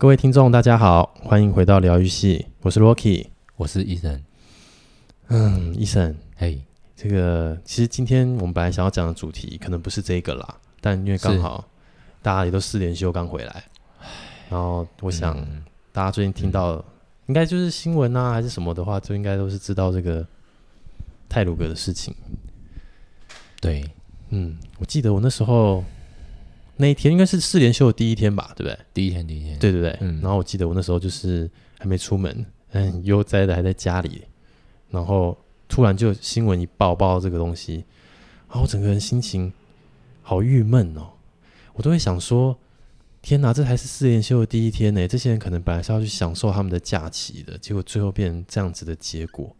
各位听众，大家好，欢迎回到疗愈系，我是 Rocky，我是 Eason。嗯，Eason，嘿，这个其实今天我们本来想要讲的主题可能不是这个啦，但因为刚好大家也都四连休刚回来，然后我想大家最近听到、嗯、应该就是新闻啊还是什么的话，就应该都是知道这个泰鲁格的事情。对，嗯，我记得我那时候那一天应该是四连休的第一天吧，对不对？第一天，第一天，对对对。嗯，然后我记得我那时候就是还没出门，很悠哉的还在家里，然后突然就新闻一报报到这个东西，然后我整个人心情好郁闷哦，我都会想说，天哪，这还是四连休的第一天呢，这些人可能本来是要去享受他们的假期的，结果最后变成这样子的结果，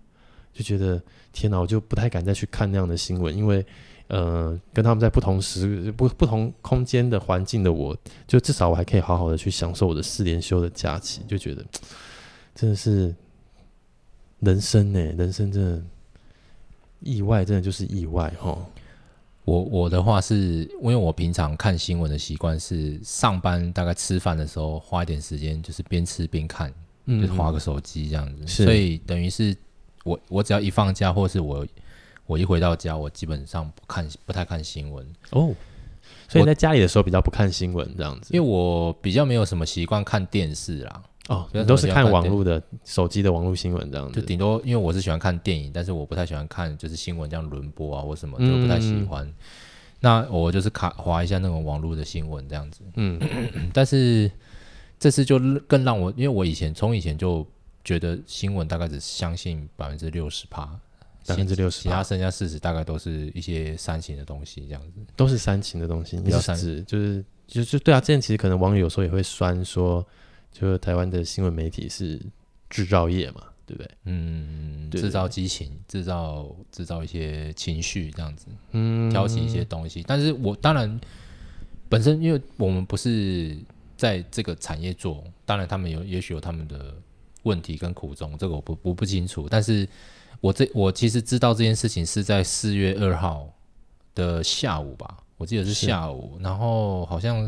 就觉得天哪，我就不太敢再去看那样的新闻，因为。呃，跟他们在不同时不不同空间的环境的我，就至少我还可以好好的去享受我的四连休的假期，就觉得真的是人生呢，人生真的意外，真的就是意外哈。我我的话是因为我平常看新闻的习惯是上班大概吃饭的时候花一点时间，就是边吃边看，嗯，就是滑个手机这样子，所以等于是我我只要一放假或是我。我一回到家，我基本上不看，不太看新闻哦。所以在家里的时候比较不看新闻这样子，因为我比较没有什么习惯看电视啦。哦，你都是看网络的手机的网络新闻这样子，就顶多因为我是喜欢看电影，但是我不太喜欢看就是新闻这样轮播啊或什么，就不太喜欢。嗯、那我就是卡划一下那种网络的新闻这样子。嗯，但是这次就更让我，因为我以前从以前就觉得新闻大概只相信百分之六十趴。百分之六十，其他剩下四十大概都是一些煽情的东西，这样子都是煽情的东西。比较煽，就是就是对啊，之前其实可能网友有时候也会酸说，就是台湾的新闻媒体是制造业嘛，对不对？嗯，制造激情，制造制造一些情绪，这样子，嗯，挑起一些东西。但是我当然本身，因为我们不是在这个产业做，当然他们有也许有他们的问题跟苦衷，这个我不我不清楚，但是。我这我其实知道这件事情是在四月二号的下午吧，我记得是下午，然后好像，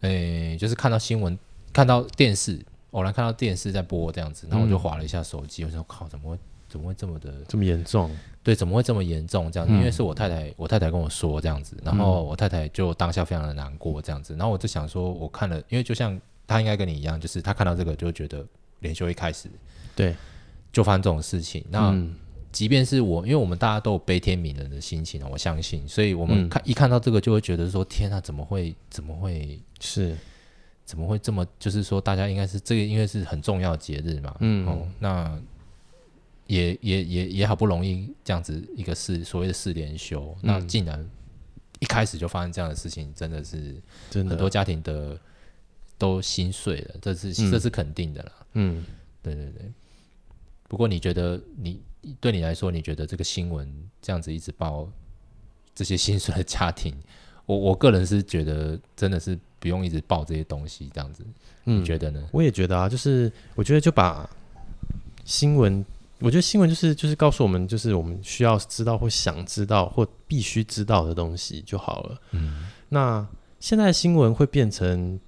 诶、欸，就是看到新闻，看到电视，偶然看到电视在播这样子，然后我就划了一下手机，嗯、我说靠，怎么会怎么会这么的这么严重？对，怎么会这么严重？这样子，因为是我太太，我太太跟我说这样子，然后我太太就当下非常的难过这样子，然后我就想说，我看了，因为就像她应该跟你一样，就是她看到这个就觉得连休一开始，对。就发生这种事情，那即便是我，因为我们大家都有悲天悯人的心情，我相信，所以我们看、嗯、一看到这个，就会觉得说：天啊，怎么会？怎么会？是？怎么会这么？就是说，大家应该是这个，因为是很重要的节日嘛。嗯，哦，那也也也也好不容易这样子一个四所谓的四连休，嗯、那竟然一开始就发生这样的事情，真的是真的很多家庭的都心碎了，这是、嗯、这是肯定的啦。嗯，对对对。不过你觉得你对你来说，你觉得这个新闻这样子一直报这些心碎的家庭，我 我个人是觉得真的是不用一直报这些东西这样子，嗯，你觉得呢？我也觉得啊，就是我觉得就把新闻，我觉得新闻就是就是告诉我们，就是我们需要知道或想知道或必须知道的东西就好了。嗯，那现在新闻会变成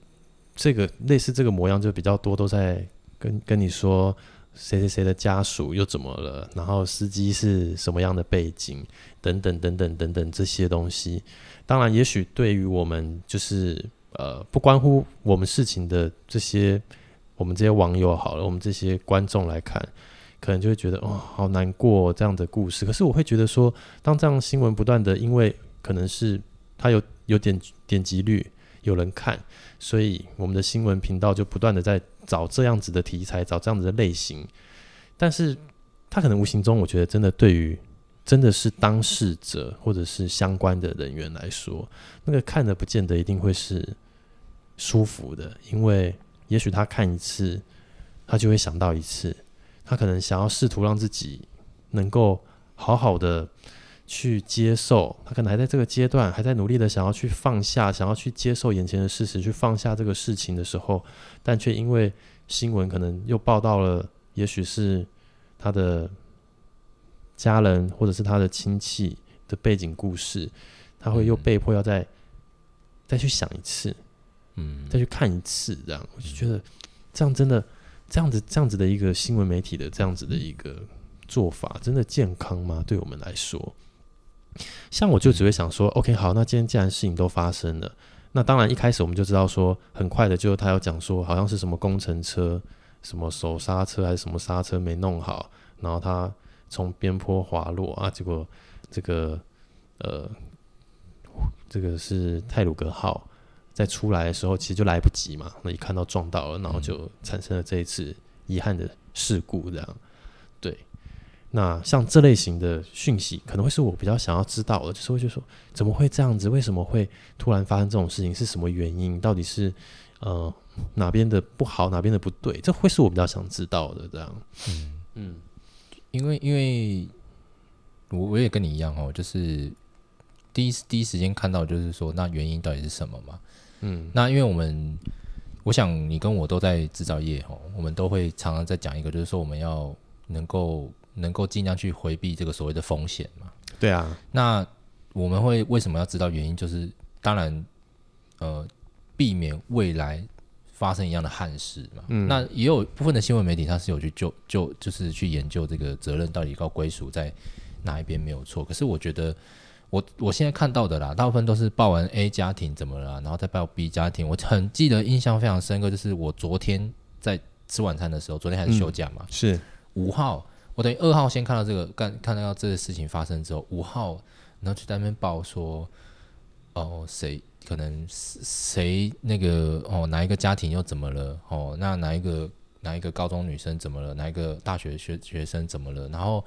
这个类似这个模样，就比较多都在跟跟你说。谁谁谁的家属又怎么了？然后司机是什么样的背景？等等等等等等这些东西，当然，也许对于我们就是呃不关乎我们事情的这些我们这些网友好了，我们这些观众来看，可能就会觉得哦，好难过这样的故事。可是我会觉得说，当这样新闻不断的，因为可能是它有有点点击率，有人看，所以我们的新闻频道就不断的在。找这样子的题材，找这样子的类型，但是他可能无形中，我觉得真的对于真的是当事者或者是相关的人员来说，那个看的不见得一定会是舒服的，因为也许他看一次，他就会想到一次，他可能想要试图让自己能够好好的。去接受，他可能还在这个阶段，还在努力的想要去放下，想要去接受眼前的事实，去放下这个事情的时候，但却因为新闻可能又报道了，也许是他的家人或者是他的亲戚的背景故事，他会又被迫要再、嗯、再去想一次，嗯，再去看一次，这样我就觉得这样真的这样子这样子的一个新闻媒体的这样子的一个做法，真的健康吗？对我们来说，像我就只会想说、嗯、，OK，好，那今天既然事情都发生了，那当然一开始我们就知道说，很快的就他要讲说，好像是什么工程车，什么手刹车还是什么刹车没弄好，然后他从边坡滑落啊，结果这个呃，这个是泰鲁格号。在出来的时候，其实就来不及嘛。那一看到撞到了，然后就产生了这一次遗憾的事故。这样，对。那像这类型的讯息，可能会是我比较想要知道的，就是会就说，怎么会这样子？为什么会突然发生这种事情？是什么原因？到底是呃哪边的不好，哪边的不对？这会是我比较想知道的。这样，嗯嗯，因为因为我我也跟你一样哦，就是第一第一时间看到，就是说那原因到底是什么嘛？嗯，那因为我们，我想你跟我都在制造业哦，我们都会常常在讲一个，就是说我们要能够能够尽量去回避这个所谓的风险嘛。对啊，那我们会为什么要知道原因？就是当然，呃，避免未来发生一样的憾事嘛。嗯，那也有部分的新闻媒体，它是有去就就就是去研究这个责任到底要归属在哪一边没有错。可是我觉得。我我现在看到的啦，大部分都是报完 A 家庭怎么了，然后再报 B 家庭。我很记得印象非常深刻，就是我昨天在吃晚餐的时候，昨天还是休假嘛，嗯、是五号，我等于二号先看到这个，看看到这个事情发生之后，五号然后就在那边报说，哦，谁可能谁那个哦哪一个家庭又怎么了哦，那哪一个哪一个高中女生怎么了，哪一个大学学学生怎么了，然后。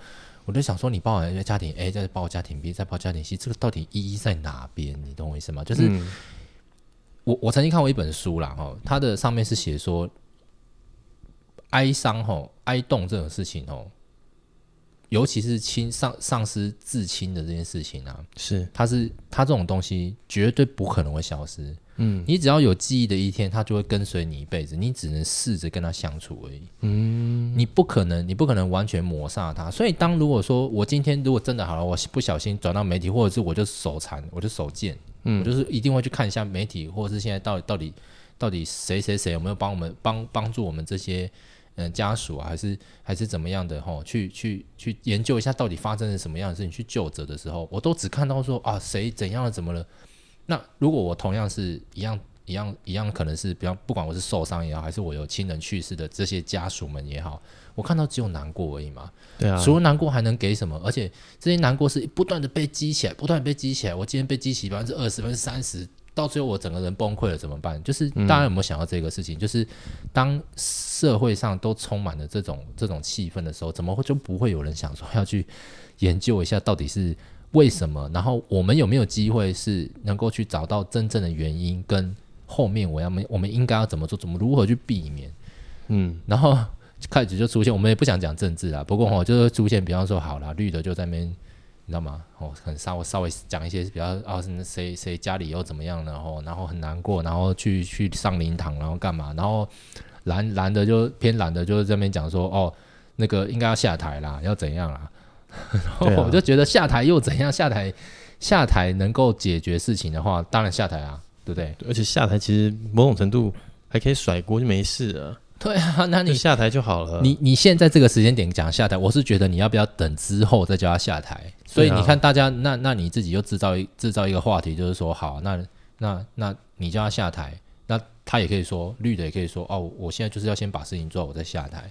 我就想说，你报完一个家庭 A，再报家庭 B，再报家庭 C，这个到底意义在哪边？你懂我意思吗？就是、嗯、我我曾经看过一本书啦，哈，它的上面是写说，哀伤吼，哀动这种事情哦，尤其是亲丧丧失至亲的这件事情啊，是它是它这种东西绝对不可能会消失。嗯，你只要有记忆的一天，他就会跟随你一辈子。你只能试着跟他相处而已。嗯，你不可能，你不可能完全抹杀他。所以，当如果说我今天如果真的好了，我不小心转到媒体，或者是我就手残，我就手贱，嗯，我就是一定会去看一下媒体，或者是现在到底到底到底谁谁谁有没有帮我们帮帮助我们这些嗯、呃、家属啊，还是还是怎么样的哈？去去去研究一下到底发生了什么样的事情，去救责的时候，我都只看到说啊谁怎样了怎么了。那如果我同样是一样一样一样，可能是比方不管我是受伤也好，还是我有亲人去世的这些家属们也好，我看到只有难过而已嘛。对啊，除了难过还能给什么？而且这些难过是不断的被激起来，不断的被激起来。我今天被激起百分之二十、百分之三十，到最后我整个人崩溃了怎么办？就是大家有没有想到这个事情？嗯、就是当社会上都充满了这种这种气氛的时候，怎么会就不会有人想说要去研究一下到底是？为什么？然后我们有没有机会是能够去找到真正的原因，跟后面我要们我们应该要怎么做，怎么如何去避免？嗯，然后开始就出现，我们也不想讲政治啦，不过哦，就是出现，比方说好啦，绿的就在那边，你知道吗？哦，很稍微稍微讲一些比较啊，谁谁家里又怎么样，然后然后很难过，然后去去上灵堂，然后干嘛？然后蓝蓝的就偏蓝的，就是这边讲说哦，那个应该要下台啦，要怎样啦？然后我就觉得下台又怎样？下台下台能够解决事情的话，当然下台啊，对不对？而且下台其实某种程度还可以甩锅就没事了。对啊，那你下台就好了。你你现在这个时间点讲下台，我是觉得你要不要等之后再叫他下台？所以你看大家，那那你自己又制造一制造一个话题，就是说好，那那那你叫他下台，那他也可以说绿的也可以说哦，我现在就是要先把事情做好，我再下台。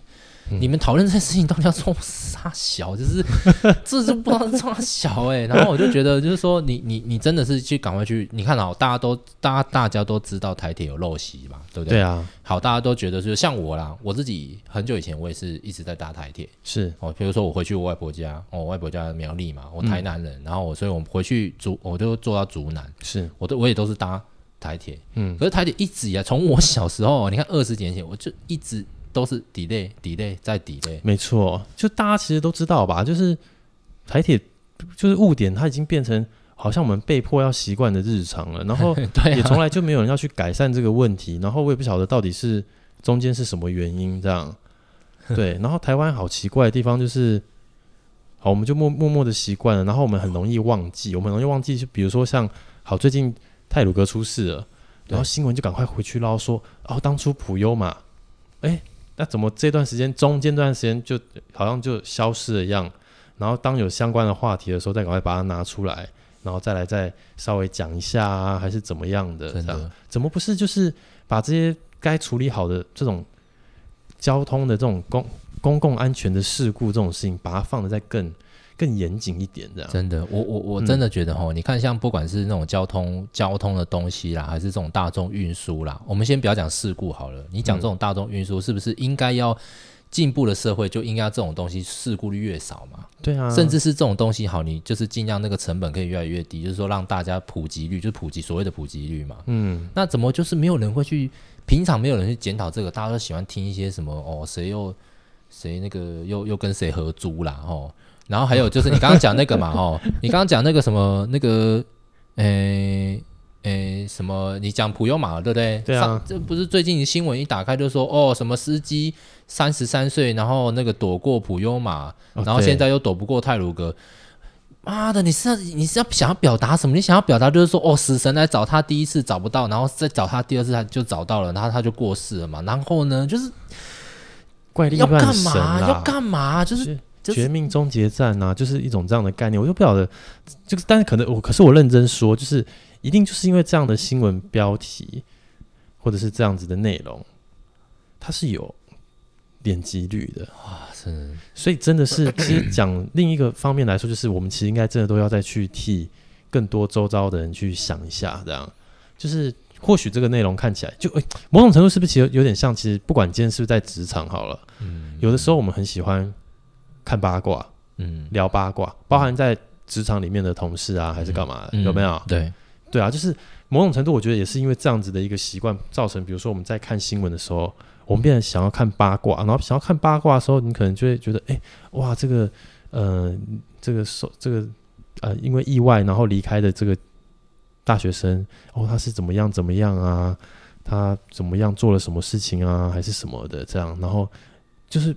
嗯、你们讨论这件事情到底要做啥小？就是 这就不知道做啥小哎。然后我就觉得，就是说你你你真的是去赶快去，你看好，大家都大家大家都知道台铁有陋习嘛，对不对？对啊。好，大家都觉得就是像我啦，我自己很久以前我也是一直在搭台铁，是哦。比如说我回去我外婆家，哦，我外婆家苗栗嘛，我台南人，嗯、然后我所以我回去竹，我就坐到竹南，是我都我也都是搭台铁，嗯。可是台铁一直以来，从我小时候，你看二十几年前，我就一直。都是 delay delay 再 delay，没错，就大家其实都知道吧，就是台铁就是误点，它已经变成好像我们被迫要习惯的日常了，然后 也从来就没有人要去改善这个问题，然后我也不晓得到底是中间是什么原因这样，对，然后台湾好奇怪的地方就是，好，我们就默默默的习惯了，然后我们很容易忘记，我们很容易忘记，就比如说像好最近泰鲁哥出事了，然后新闻就赶快回去捞说，哦，当初普优嘛。哎，那怎么这段时间中间这段时间就好像就消失了一样？然后当有相关的话题的时候，再赶快把它拿出来，然后再来再稍微讲一下啊，还是怎么样的？这样怎么不是就是把这些该处理好的这种交通的这种公公共安全的事故这种事情，把它放的再更更严谨一点？这样真的，我我我真的觉得哈，嗯、你看像不管是那种交通交通的东西啦，还是这种大众运输啦，我们先不要讲事故好了，你讲这种大众运输是不是应该要？进步的社会就应该这种东西事故率越少嘛？对啊，甚至是这种东西好，你就是尽量那个成本可以越来越低，就是说让大家普及率，就是普及所谓的普及率嘛。嗯，那怎么就是没有人会去？平常没有人去检讨这个，大家都喜欢听一些什么哦，谁又谁那个又又跟谁合租啦哦，然后还有就是你刚刚讲那个嘛 哦，你刚刚讲那个什么那个诶。诶，什么？你讲普悠玛对不对？对啊，这不是最近新闻一打开就说哦，什么司机三十三岁，然后那个躲过普悠玛，哦、然后现在又躲不过泰鲁格。妈的，你是要你是要想要表达什么？你想要表达就是说哦，死神来找他第一次找不到，然后再找他第二次他就找到了，然后他就过世了嘛。然后呢，就是怪力乱神啊，要干嘛？就是。绝命终结战啊，就是一种这样的概念，我就不晓得，就是但是可能我，可是我认真说，就是一定就是因为这样的新闻标题，或者是这样子的内容，它是有点击率的。啊，是，所以真的是，其实讲另一个方面来说，就是我们其实应该真的都要再去替更多周遭的人去想一下，这样，就是或许这个内容看起来就，欸，某种程度是不是其实有点像，其实不管今天是不是在职场好了，嗯，有的时候我们很喜欢。看八卦，嗯，聊八卦，包含在职场里面的同事啊，嗯、还是干嘛的？嗯、有没有？对，对啊，就是某种程度，我觉得也是因为这样子的一个习惯，造成，比如说我们在看新闻的时候，我们变得想要看八卦，然后想要看八卦的时候，你可能就会觉得，哎、欸，哇，这个，呃，这个受这个，呃，因为意外然后离开的这个大学生，哦，他是怎么样怎么样啊？他怎么样做了什么事情啊？还是什么的这样？然后就是。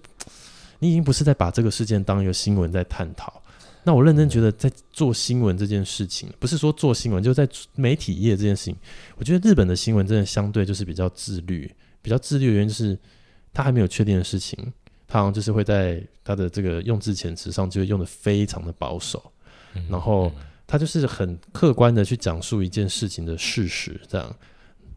你已经不是在把这个事件当一个新闻在探讨，那我认真觉得在做新闻这件事情，不是说做新闻就在媒体业这件事情，我觉得日本的新闻真的相对就是比较自律，比较自律的原因就是他还没有确定的事情，他好像就是会在他的这个用字遣词上就会用的非常的保守，然后他就是很客观的去讲述一件事情的事实，这样。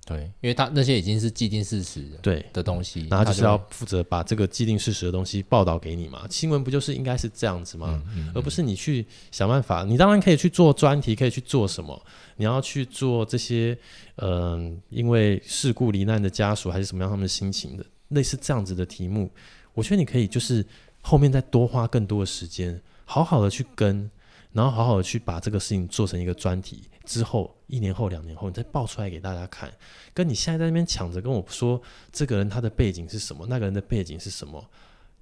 对，因为他那些已经是既定事实对的东西，然后就是要负责把这个既定事实的东西报道给你嘛。新闻不就是应该是这样子吗？嗯嗯嗯、而不是你去想办法。你当然可以去做专题，可以去做什么？你要去做这些，嗯、呃，因为事故罹难的家属还是什么样他们的心情的，类似这样子的题目，我觉得你可以就是后面再多花更多的时间，好好的去跟，然后好好的去把这个事情做成一个专题。之后一年后两年后，你再爆出来给大家看，跟你现在在那边抢着跟我说这个人他的背景是什么，那个人的背景是什么？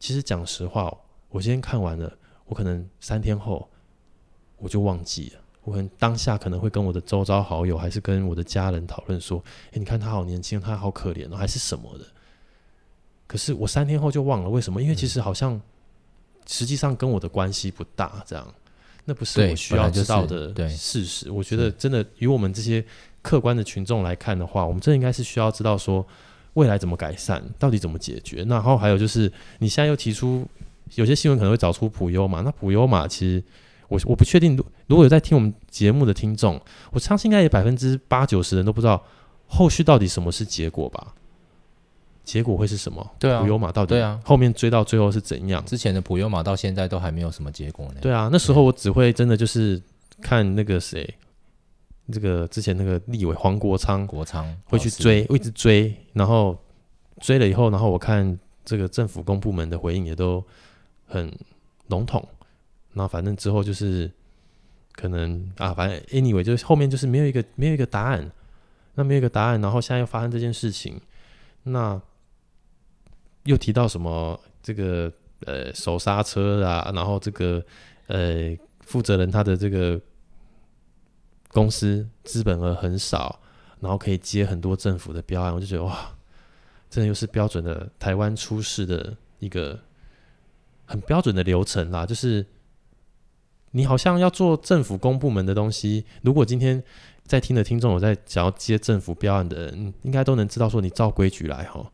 其实讲实话，我今天看完了，我可能三天后我就忘记了。我可能当下可能会跟我的周遭好友，还是跟我的家人讨论说：“诶，你看他好年轻，他好可怜哦，还是什么的。”可是我三天后就忘了，为什么？因为其实好像实际上跟我的关系不大，这样。那不是我需要知道的事实。我觉得真的，以我们这些客观的群众来看的话，我们真的应该是需要知道说未来怎么改善，到底怎么解决。然后还有就是，你现在又提出有些新闻可能会找出普优嘛，那普优嘛其实我我不确定，如果有在听我们节目的听众，我相信应该有百分之八九十人都不知道后续到底什么是结果吧。结果会是什么？对啊，普悠玛到底对啊，后面追到最后是怎样？之前的普悠玛到现在都还没有什么结果呢。对啊，那时候我只会真的就是看那个谁，这个之前那个立委黄国昌，国昌会去追，一直追，然后追了以后，然后我看这个政府公部门的回应也都很笼统，那反正之后就是可能啊，反正 anyway 就是后面就是没有一个没有一个答案，那没有一个答案，然后现在又发生这件事情，那。又提到什么这个呃手刹车啊，然后这个呃负责人他的这个公司资本额很少，然后可以接很多政府的标案，我就觉得哇，真的又是标准的台湾出事的一个很标准的流程啦，就是你好像要做政府公部门的东西，如果今天在听的听众有在想要接政府标案的人，应该都能知道说你照规矩来哈。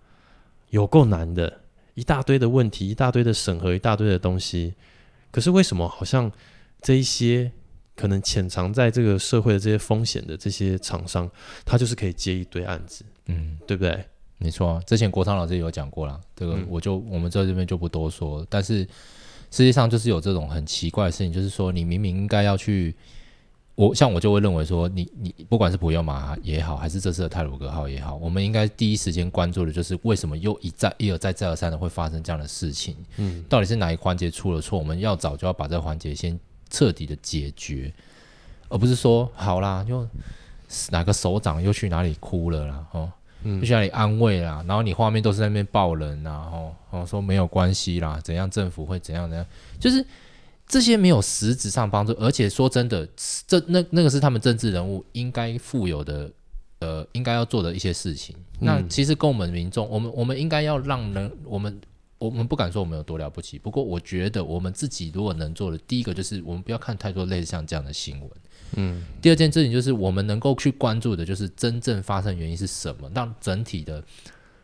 有够难的，一大堆的问题，一大堆的审核，一大堆的东西。可是为什么好像这一些可能潜藏在这个社会的这些风险的这些厂商，他就是可以接一堆案子，嗯，对不对？没错，之前国昌老师有讲过了，这个我就、嗯、我们在这边就不多说。但是实际上就是有这种很奇怪的事情，就是说你明明应该要去，我像我就会认为说你，你你不管是普悠玛也好，还是这次的泰鲁格号也好，我们应该第一时间关注的就是为什么又一再一而再再而三的会发生这样的事情？嗯，到底是哪一环节出了错？我们要早就要把这个环节先彻底的解决，而不是说好啦，就哪个首长又去哪里哭了啦，哦。就需要你安慰啦，然后你画面都是在那边抱人然后哦说没有关系啦，怎样政府会怎样怎样，就是这些没有实质上帮助，而且说真的，这那那个是他们政治人物应该负有的，呃，应该要做的一些事情。嗯、那其实跟我们民众，我们我们应该要让人，我们我们不敢说我们有多了不起，不过我觉得我们自己如果能做的，第一个就是我们不要看太多类似像这样的新闻。嗯，第二件事情就是我们能够去关注的，就是真正发生原因是什么，让整体的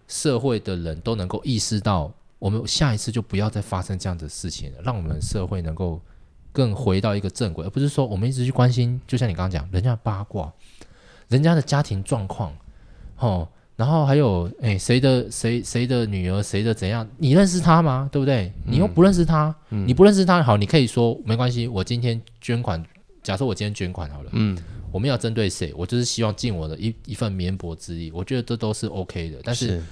社会的人都能够意识到，我们下一次就不要再发生这样的事情了，让我们社会能够更回到一个正轨，而不是说我们一直去关心，就像你刚刚讲，人家的八卦，人家的家庭状况，哦，然后还有诶，谁的谁谁的女儿，谁的怎样，你认识他吗？对不对？你又不认识他，嗯，你不认识他，好，你可以说没关系，我今天捐款。假设我今天捐款好了，嗯，我们要针对谁？我就是希望尽我的一一份绵薄之力，我觉得这都是 OK 的。但，是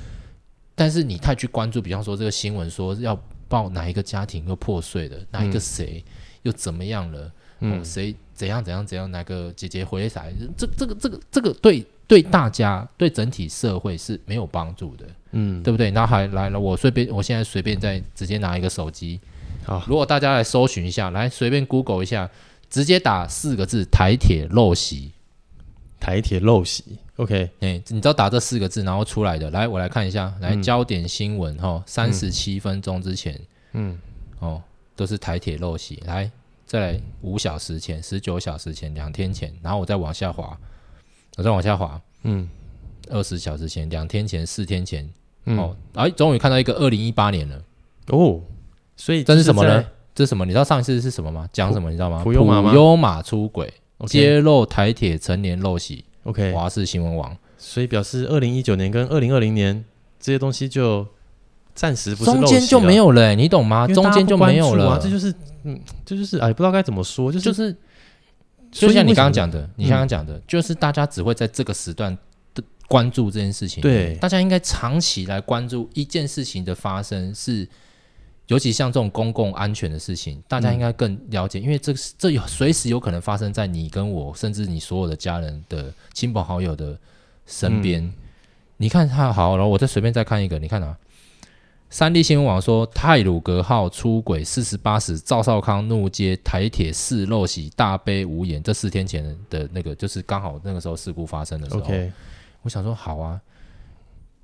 但是你太去关注，比方说这个新闻说要报哪一个家庭又破碎了，哪一个谁又怎么样了？嗯，谁怎样怎样怎样？哪个姐姐回来？这这个这个这个对对大家对整体社会是没有帮助的，嗯，对不对？那还来了，我随便，我现在随便再直接拿一个手机，好，如果大家来搜寻一下，来随便 Google 一下。直接打四个字“台铁陋习”，台铁陋习。OK，哎、欸，你知道打这四个字，然后出来的，来，我来看一下，来、嗯、焦点新闻哈，三十七分钟之前，嗯，哦，都是台铁陋习。来，再来五小时前，十九小时前，两天前，然后我再往下滑，我再往下滑，嗯，二十小时前，两天前，四天前，嗯、哦，哎，终于看到一个二零一八年了，哦，所以这是什么呢？这是什么？你知道上一次是什么吗？讲什么？你知道吗？普悠玛吗？普悠玛出轨.揭露台铁成年陋习。OK，华视新闻网。所以表示二零一九年跟二零二零年这些东西就暂时不是中间就没有了、欸，你懂吗？中间就没有了、啊。这就是嗯，这就是哎，不知道该怎么说，就是就是，就像你刚刚讲的，你刚刚讲的、嗯，就是大家只会在这个时段的关注这件事情。对，大家应该长期来关注一件事情的发生是。尤其像这种公共安全的事情，大家应该更了解，嗯、因为这这有随时有可能发生在你跟我，甚至你所有的家人的亲朋好友的身边、嗯。你看他好，然后我再随便再看一个，你看啊，三立新闻网说泰鲁格号出轨四十八时，赵少康怒揭台铁四陋习，大悲无言。这四天前的那个，就是刚好那个时候事故发生的时候。我想说好啊。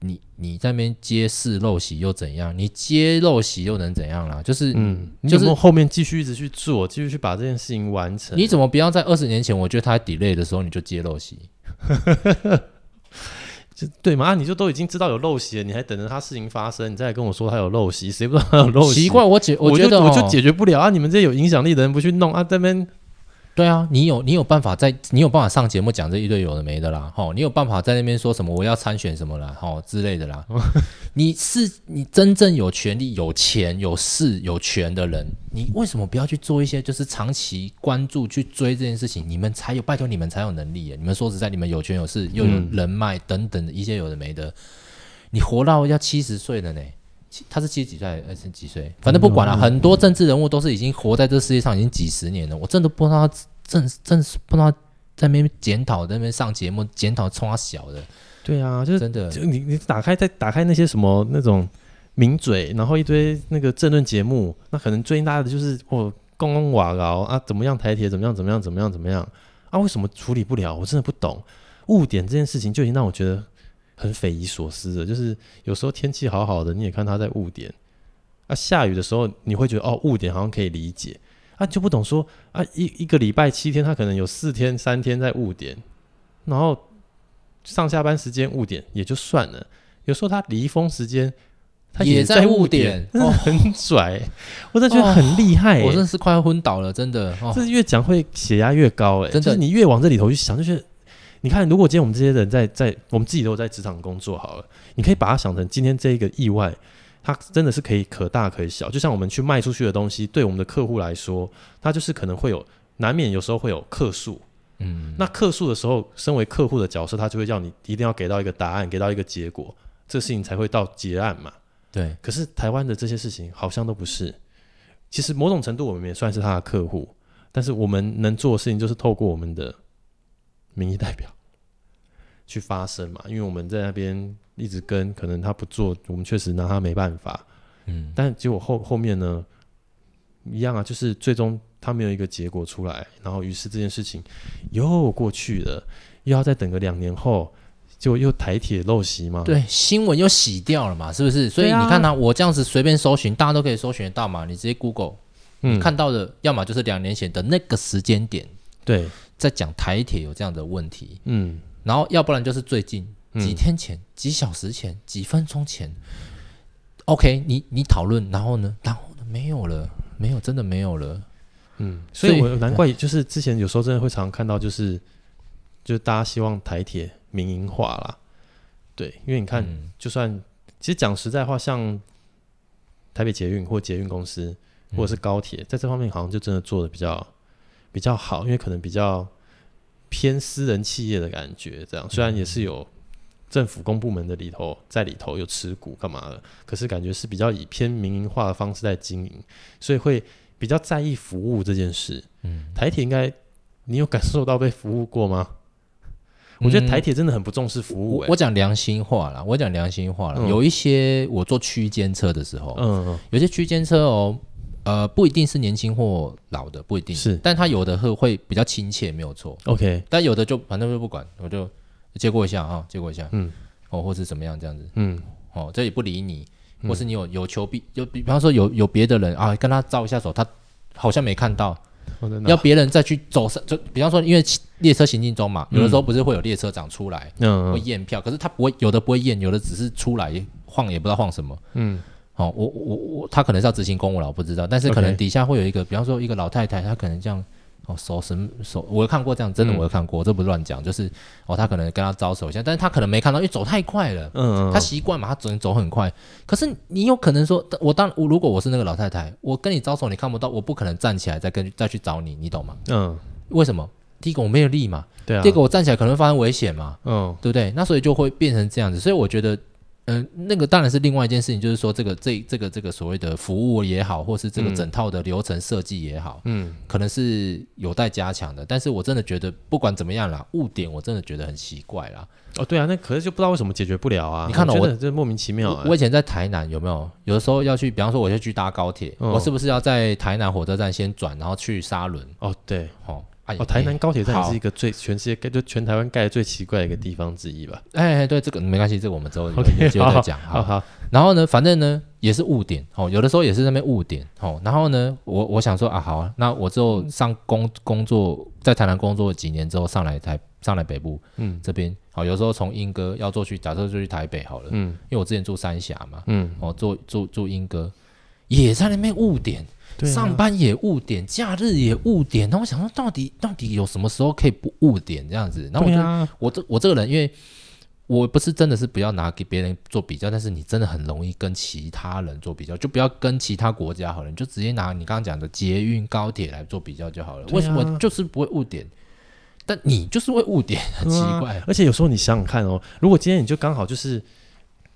你你在那边揭示陋习又怎样？你揭陋习又能怎样啦？就是嗯，就是后面继续一直去做，继续去把这件事情完成。你怎么不要在二十年前，我觉得他 delay 的时候你就揭陋习？就对嘛？你就都已经知道有陋习了，你还等着他事情发生，你再来跟我说他有陋习？谁不知道他有陋习？奇怪，我解我觉得我就，我就解决不了啊！你们这些有影响力的人不去弄啊，这边。对啊，你有你有办法在你有办法上节目讲这一堆有的没的啦，吼，你有办法在那边说什么我要参选什么啦，吼之类的啦。你是你真正有权利、有钱、有势、有权的人，你为什么不要去做一些就是长期关注去追这件事情？你们才有拜托你们才有能力耶。你们说实在，你们有权有势又有人脉等等的一些有的没的，嗯、你活到要七十岁了呢？他是七十几岁还是几岁？反正不管了，很多政治人物都是已经活在这世界上已经几十年了。我真的不知道他正正是不知道在那边检讨，在那边上节目检讨冲他小的。对啊，就是真的。就你你打开再打开那些什么那种名嘴，然后一堆那个政论节目，那可能最近大家的就是哦，公公瓦劳啊，怎么样台铁怎么样怎么样怎么样怎么样啊？为什么处理不了？我真的不懂。误点这件事情就已经让我觉得。很匪夷所思的，就是有时候天气好好的，你也看他在误点啊。下雨的时候，你会觉得哦，误点好像可以理解啊，就不懂说啊，一一个礼拜七天，他可能有四天三天在误点，然后上下班时间误点也就算了，有时候他离峰时间他也在误点，哦，很拽，我真的觉得很厉害，我真的是快要昏倒了，真的。这越讲会血压越高，哎，真的，你越往这里头去想，就是你看，如果今天我们这些人在在我们自己都在职场工作好了，你可以把它想成今天这一个意外，它真的是可以可大可小，就像我们去卖出去的东西，对我们的客户来说，它就是可能会有难免有时候会有客诉。嗯，那客诉的时候，身为客户的角色，他就会叫你一定要给到一个答案，给到一个结果，这个事情才会到结案嘛。对。可是台湾的这些事情好像都不是。其实某种程度我们也算是他的客户，但是我们能做的事情就是透过我们的民意代表去发声嘛。因为我们在那边一直跟，可能他不做，我们确实拿他没办法。嗯。但结果后后面呢，一样啊，就是最终。他没有一个结果出来，然后于是这件事情又过去了，又要再等个两年后，就又台铁陋习嘛？对，新闻又洗掉了嘛，是不是？所以你看呢、啊，我这样子随便搜寻，大家都可以搜寻得到嘛。你直接 Google，嗯，你看到的要么就是两年前的那个时间点，对，在讲台铁有这样的问题，嗯，然后要不然就是最近几天前、嗯、几小时前、几分钟前，OK，你你讨论，然后呢，然后呢，没有了，没有，真的没有了。嗯，所以我难怪就是之前有时候真的会常常看到，就是就是大家希望台铁民营化啦，对，因为你看，就算其实讲实在话，像台北捷运或捷运公司或者是高铁，在这方面好像就真的做的比较比较好，因为可能比较偏私人企业的感觉，这样。虽然也是有政府公部门的里头在里头有持股干嘛的，可是感觉是比较以偏民营化的方式在经营，所以会。比较在意服务这件事，嗯，台铁应该你有感受到被服务过吗？嗯、我觉得台铁真的很不重视服务、欸。我讲良心话啦，我讲良心话啦，嗯、有一些我坐区间车的时候，嗯，嗯，有些区间车哦，呃，不一定是年轻或老的，不一定。是，但他有的会会比较亲切，没有错，OK，但有的就反正就不管，我就接过一下啊，接过一下，嗯，哦，或是怎么样这样子，嗯，哦，这也不理你。或是你有有求必有，比方说有有别的人啊，跟他招一下手，他好像没看到，要别人再去走上，就比方说，因为列车行进中嘛，有的时候不是会有列车长出来，嗯。会验票，可是他不会，有的不会验，有的只是出来晃，也不知道晃什么，嗯，哦，我我我，他可能是要执行公务了，我不知道，但是可能底下会有一个，比方说一个老太太，她可能这样。哦，手什么手，我有看过这样，真的我有看过，嗯、这不是乱讲，就是哦，他可能跟他招手一下，但是他可能没看到，因为走太快了，嗯，嗯，他习惯嘛，他只能走很快。可是你有可能说，我当我如果我是那个老太太，我跟你招手你看不到，我不可能站起来再跟再去找你，你懂吗？嗯，为什么？第一个我没有力嘛，对啊。第二个我站起来可能会发生危险嘛，嗯，对不对？那所以就会变成这样子，所以我觉得。嗯、呃，那个当然是另外一件事情，就是说这个这这个这个所谓的服务也好，或是这个整套的流程设计也好，嗯，可能是有待加强的。但是我真的觉得不管怎么样啦，误点我真的觉得很奇怪啦。哦，对啊，那可是就不知道为什么解决不了啊。你看到我，我这莫名其妙、欸。我以前在台南有没有？有的时候要去，比方说我要去搭高铁，哦、我是不是要在台南火车站先转，然后去沙仑？哦，对，哦。哦，台南高铁站也是一个最全世界盖就全台湾盖的最奇怪的一个地方之一吧？哎哎，对，这个没关系，这个我们之后有 机会再讲。好好，然后呢，反正呢也是误点哦，有的时候也是那边误点哦。然后呢，我我想说啊，好啊，那我之后上工工作在台南工作几年之后，上来台上来北部，嗯，这边好，有时候从莺歌要坐去，假设就去台北好了，嗯，因为我之前住三峡嘛，嗯，哦，住住住莺歌也在那边误点。啊、上班也误点，假日也误点。那我想说，到底到底有什么时候可以不误点这样子？然后我就、啊、我这我这个人，因为我不是真的是不要拿给别人做比较，但是你真的很容易跟其他人做比较，就不要跟其他国家好了，你就直接拿你刚刚讲的捷运、高铁来做比较就好了。啊、为什么就是不会误点？但你就是会误点，很奇怪、啊。而且有时候你想想看哦，如果今天你就刚好就是。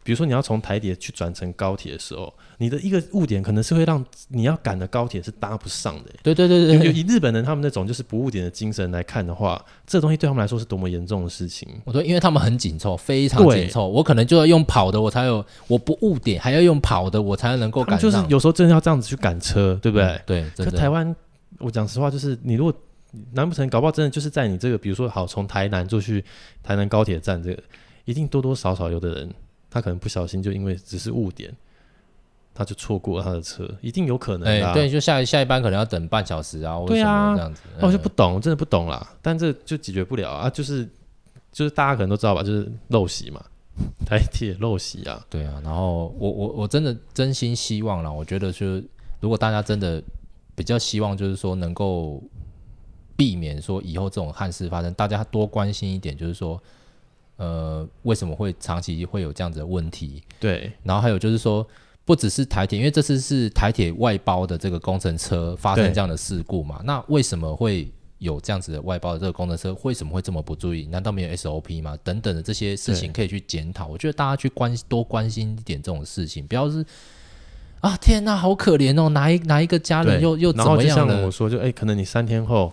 比如说你要从台铁去转乘高铁的时候，你的一个误点可能是会让你要赶的高铁是搭不上的。对对对对，以日本人他们那种就是不误点的精神来看的话，这东西对他们来说是多么严重的事情。我说，因为他们很紧凑，非常紧凑，我可能就要用跑的，我才有我不误点，还要用跑的，我才能够赶上。就是有时候真的要这样子去赶车，对不对？嗯、对。可台湾，我讲实话，就是你如果难不成搞不好真的就是在你这个，比如说好从台南坐去台南高铁站，这个一定多多少少有的人。他可能不小心就因为只是误点，他就错过了他的车，一定有可能。哎、欸，对，就下下一班可能要等半小时啊，对啊，这样子。我就不懂，我真的不懂啦。但这就解决不了啊，就是就是大家可能都知道吧，就是陋习嘛。台铁陋习啊，对啊。然后我我我真的真心希望啦，我觉得就是如果大家真的比较希望，就是说能够避免说以后这种憾事发生，大家多关心一点，就是说，呃，为什么会长期会有这样子的问题？对。然后还有就是说，不只是台铁，因为这次是台铁外包的这个工程车发生这样的事故嘛，那为什么会？有这样子的外包的这个工程车，为什么会这么不注意？难道没有 SOP 吗？等等的这些事情可以去检讨。我觉得大家去关多关心一点这种事情，不要是啊，天呐，好可怜哦！哪一哪一个家人又又怎么样？然后就像我说，就哎、欸，可能你三天后，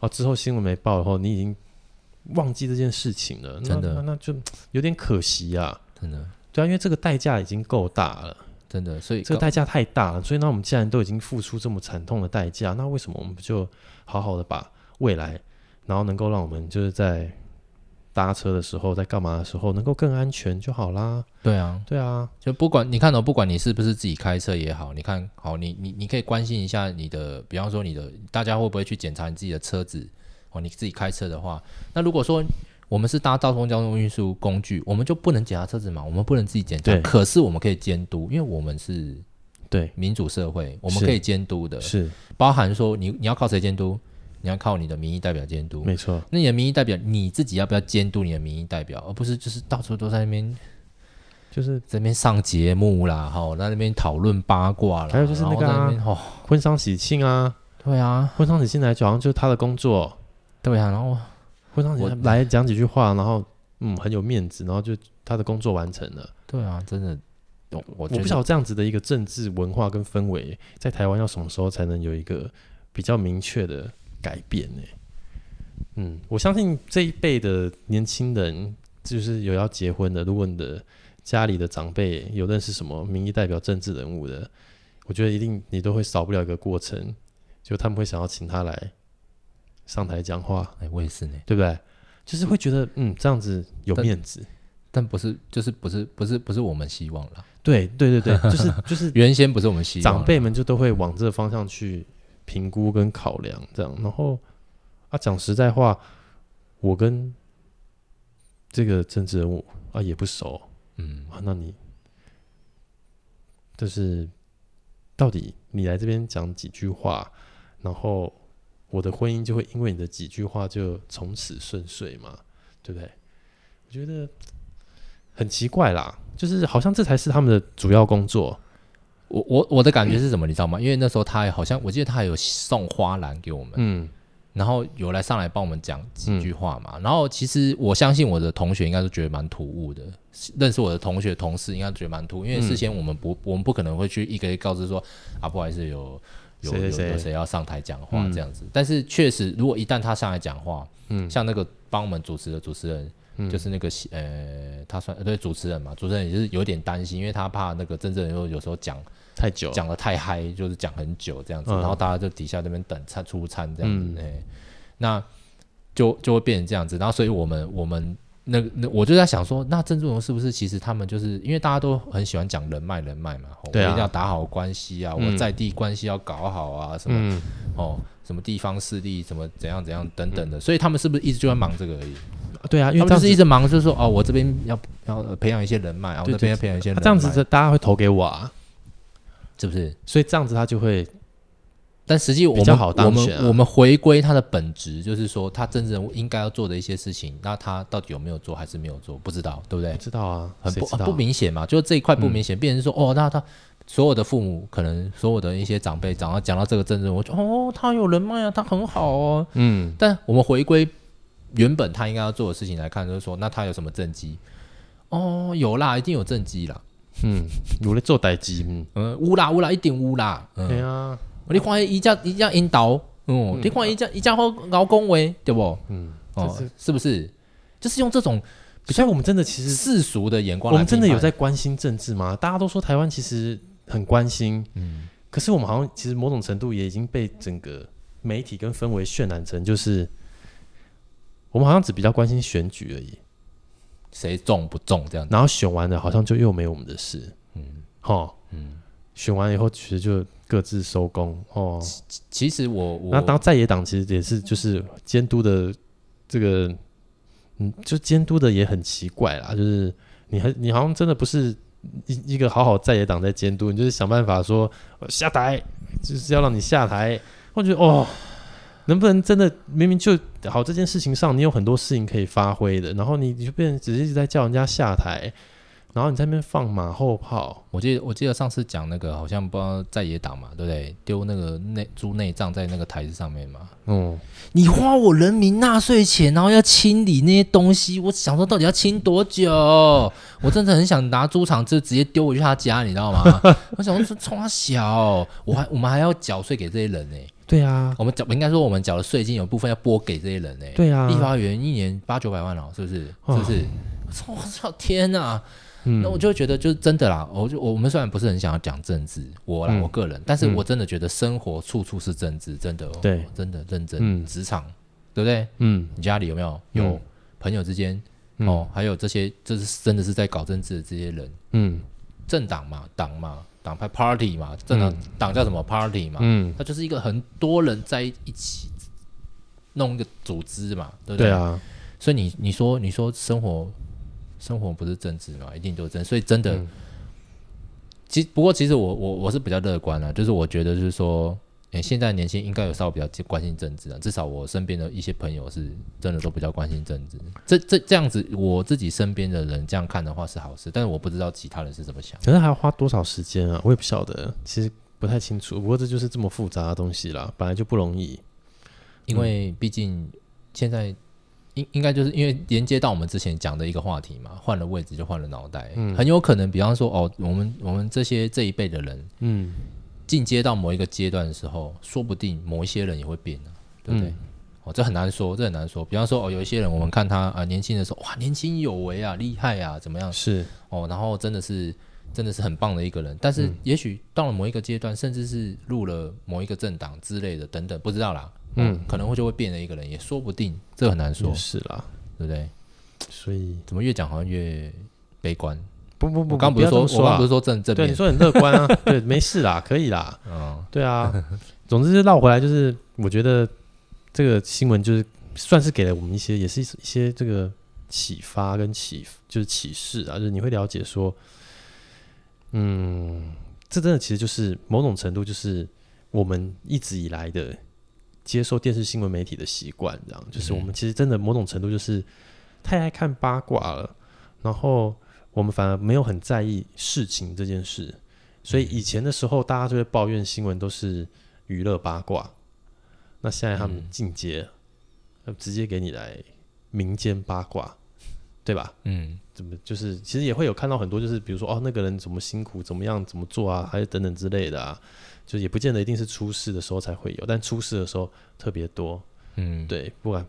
哦，之后新闻没报以后，你已经忘记这件事情了，真的，那，就有点可惜啊，真的。对啊，因为这个代价已经够大了，真的，所以这个代价太大了。所以那我们既然都已经付出这么惨痛的代价，那为什么我们不就好好的把未来，然后能够让我们就是在搭车的时候，在干嘛的时候，能够更安全就好啦。对啊，对啊，就不管你看到、哦，不管你是不是自己开车也好，你看好你你你可以关心一下你的，比方说你的，大家会不会去检查你自己的车子？哦，你自己开车的话，那如果说我们是搭大众交通运输工具，我们就不能检查车子嘛？我们不能自己检查，对可是我们可以监督，因为我们是对民主社会，我们可以监督的，是包含说你你要靠谁监督？你要靠你的民意代表监督，没错。那你的民意代表，你自己要不要监督你的民意代表，而不是就是到处都在那边，就是在那边上节目啦，哈，在那边讨论八卦啦。还有就是那个啊，哦，婚丧喜庆啊，对啊，婚丧喜庆来讲好像就是他的工作，对啊，然后婚丧喜庆来讲几句话，然后嗯很有面子，然后就他的工作完成了。对啊，真的，我我不晓得这样子的一个政治文化跟氛围，在台湾要什么时候才能有一个比较明确的。改变呢？嗯，我相信这一辈的年轻人，就是有要结婚的。如果你的家里的长辈有认识什么民意代表、政治人物的，我觉得一定你都会少不了一个过程，就他们会想要请他来上台讲话。哎，我也是呢，对不对？就是会觉得嗯，这样子有面子，但，但不是，就是不是，不是，不是我们希望了。对，对，对，对，就是就是原先不是我们希望，长辈们就都会往这个方向去。评估跟考量这样，然后啊，讲实在话，我跟这个政治人物啊也不熟，嗯啊，那你就是到底你来这边讲几句话，然后我的婚姻就会因为你的几句话就从此顺遂嘛，对不对？我觉得很奇怪啦，就是好像这才是他们的主要工作。我我我的感觉是什么，你知道吗？因为那时候他好像，我记得他还有送花篮给我们，嗯，然后有来上来帮我们讲几句话嘛。嗯、然后其实我相信我的同学应该都觉得蛮突兀的，认识我的同学同事应该觉得蛮突兀，因为事先我们不、嗯、我们不可能会去一个一个告知说啊，不好意思，有有有有。谁要上台讲话这样子。嗯、但是确实，如果一旦他上来讲话，嗯，像那个帮我们主持的主持人。就是那个呃，他算对主持人嘛，主持人也是有点担心，因为他怕那个真正有有时候讲太久，讲的太嗨，就是讲很久这样子，嗯、然后大家就底下那边等餐出餐这样子，哎、嗯，那就就会变成这样子，然后所以我们我们那那我就在想说，那郑志龙是不是其实他们就是因为大家都很喜欢讲人脉人脉嘛，对啊、我一定要打好关系啊，嗯、我在地关系要搞好啊，什么、嗯、哦，什么地方势力，什么怎样怎样等等的，嗯、所以他们是不是一直就在忙这个而已？对啊，因为他们就是一直忙，就是说哦，我这边要要培养一些人脉，然后那边要培养一些人脉，这样子大家会投给我啊，是不是？所以这样子他就会，但实际我们好我们我们回归他的本质，就是说他真正应该要做的一些事情，那他到底有没有做还是没有做，不知道，对不对？不知道啊，很不啊不明显嘛，就这一块不明显，变成说哦，那他所有的父母可能所有的一些长辈，讲到讲到这个政治，我就哦，他有人脉啊，他很好哦，嗯，但我们回归。原本他应该要做的事情来看，就是说，那他有什么政绩？哦，有啦，一定有政绩啦。嗯，有在做代志，嗯，嗯，有啦，乌啦，一定乌啦。对啊，你看伊只伊只引导，嗯，你看伊只伊只好敖讲话，对不？嗯，哦，是。不是？就是用这种，所以我们真的其实世俗的眼光，我们真的有在关心政治吗？大家都说台湾其实很关心，嗯，可是我们好像其实某种程度也已经被整个媒体跟氛围渲染成就是。我们好像只比较关心选举而已，谁中不中这样，然后选完了好像就又没我们的事，嗯，好，嗯，选完以后其实就各自收工哦。其实我我那当在野党其实也是就是监督的这个，嗯，就监督的也很奇怪啦，就是你还你好像真的不是一一个好好在野党在监督，你就是想办法说下台，就是要让你下台。我觉得哦，能不能真的明明就好这件事情上，你有很多事情可以发挥的，然后你你就变成只是一直在叫人家下台。然后你在那边放马后炮，我记得我记得上次讲那个好像不知道在野党嘛，对不对？丢那个内猪内脏在那个台子上面嘛。嗯，你花我人民纳税钱，然后要清理那些东西，我想说到底要清多久？我真的很想拿猪肠就直接丢回去他家，你知道吗？我想说冲他小，我还我们还要缴税给这些人呢、欸。对啊，我们缴应该说我们缴的税金有部分要拨给这些人呢、欸。对啊，立法委员一年八九百万哦，是不是？是不是？我操、哦、天哪！嗯、那我就会觉得，就是真的啦。我就我们虽然不是很想要讲政治，我啦、嗯、我个人，但是我真的觉得生活处处是政治，真的、哦，对，真的认真。职、嗯、场，对不对？嗯，你家里有没有有朋友之间、嗯、哦？还有这些，这是真的是在搞政治的这些人，嗯，政党嘛，党嘛，党派 party 嘛，政党党、嗯、叫什么 party 嘛？嗯，它就是一个很多人在一起弄一个组织嘛，对不对？对啊。所以你你说你说生活。生活不是政治嘛，一定都是真，所以真的，嗯、其不过其实我我我是比较乐观的，就是我觉得就是说，诶、欸，现在年轻应该有稍微比较关心政治啊，至少我身边的一些朋友是真的都比较关心政治。这这这样子，我自己身边的人这样看的话是好事，但是我不知道其他人是怎么想。可是还要花多少时间啊？我也不晓得，其实不太清楚。不过这就是这么复杂的东西啦，本来就不容易，因为毕竟现在。应应该就是因为连接到我们之前讲的一个话题嘛，换了位置就换了脑袋，嗯，很有可能，比方说哦，我们我们这些这一辈的人，嗯，进阶到某一个阶段的时候，说不定某一些人也会变，对不对？嗯、哦，这很难说，这很难说。比方说哦，有一些人我们看他啊、呃，年轻的时候哇，年轻有为啊，厉害啊，怎么样？是哦，然后真的是真的是很棒的一个人，但是也许到了某一个阶段，甚至是入了某一个政党之类的等等，不知道啦。嗯，可能会就会变了一个人，也说不定，这很难说。是啦，对不对？所以怎么越讲好像越悲观？不不不，我刚不是说，我刚不是说正正？对，你说很乐观啊，对，没事啦，可以啦。嗯，对啊。总之就绕回来，就是我觉得这个新闻就是算是给了我们一些，也是一些这个启发跟启，就是启示啊，就是你会了解说，嗯，这真的其实就是某种程度，就是我们一直以来的。接受电视新闻媒体的习惯，这样就是我们其实真的某种程度就是太爱看八卦了，然后我们反而没有很在意事情这件事，所以以前的时候大家就会抱怨新闻都是娱乐八卦，那现在他们进阶，直接给你来民间八卦，对吧？嗯，怎么就是其实也会有看到很多就是比如说哦那个人怎么辛苦怎么样怎么做啊，还是等等之类的啊。就也不见得一定是出事的时候才会有，但出事的时候特别多。嗯，对，不管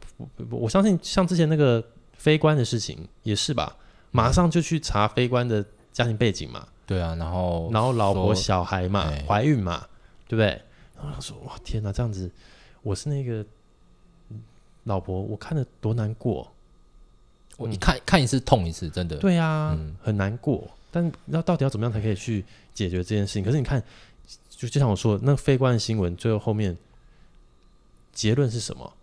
我相信像之前那个非官的事情也是吧，马上就去查非官的家庭背景嘛。对啊，然后然后老婆小孩嘛，怀孕嘛，对不对？然后他说：“哇，天哪，这样子，我是那个老婆，我看了多难过。我一看看一次痛一次，真的。对啊，很难过。但那到底要怎么样才可以去解决这件事情？可是你看。”就就像我说，那非关新闻最后后面结论是什么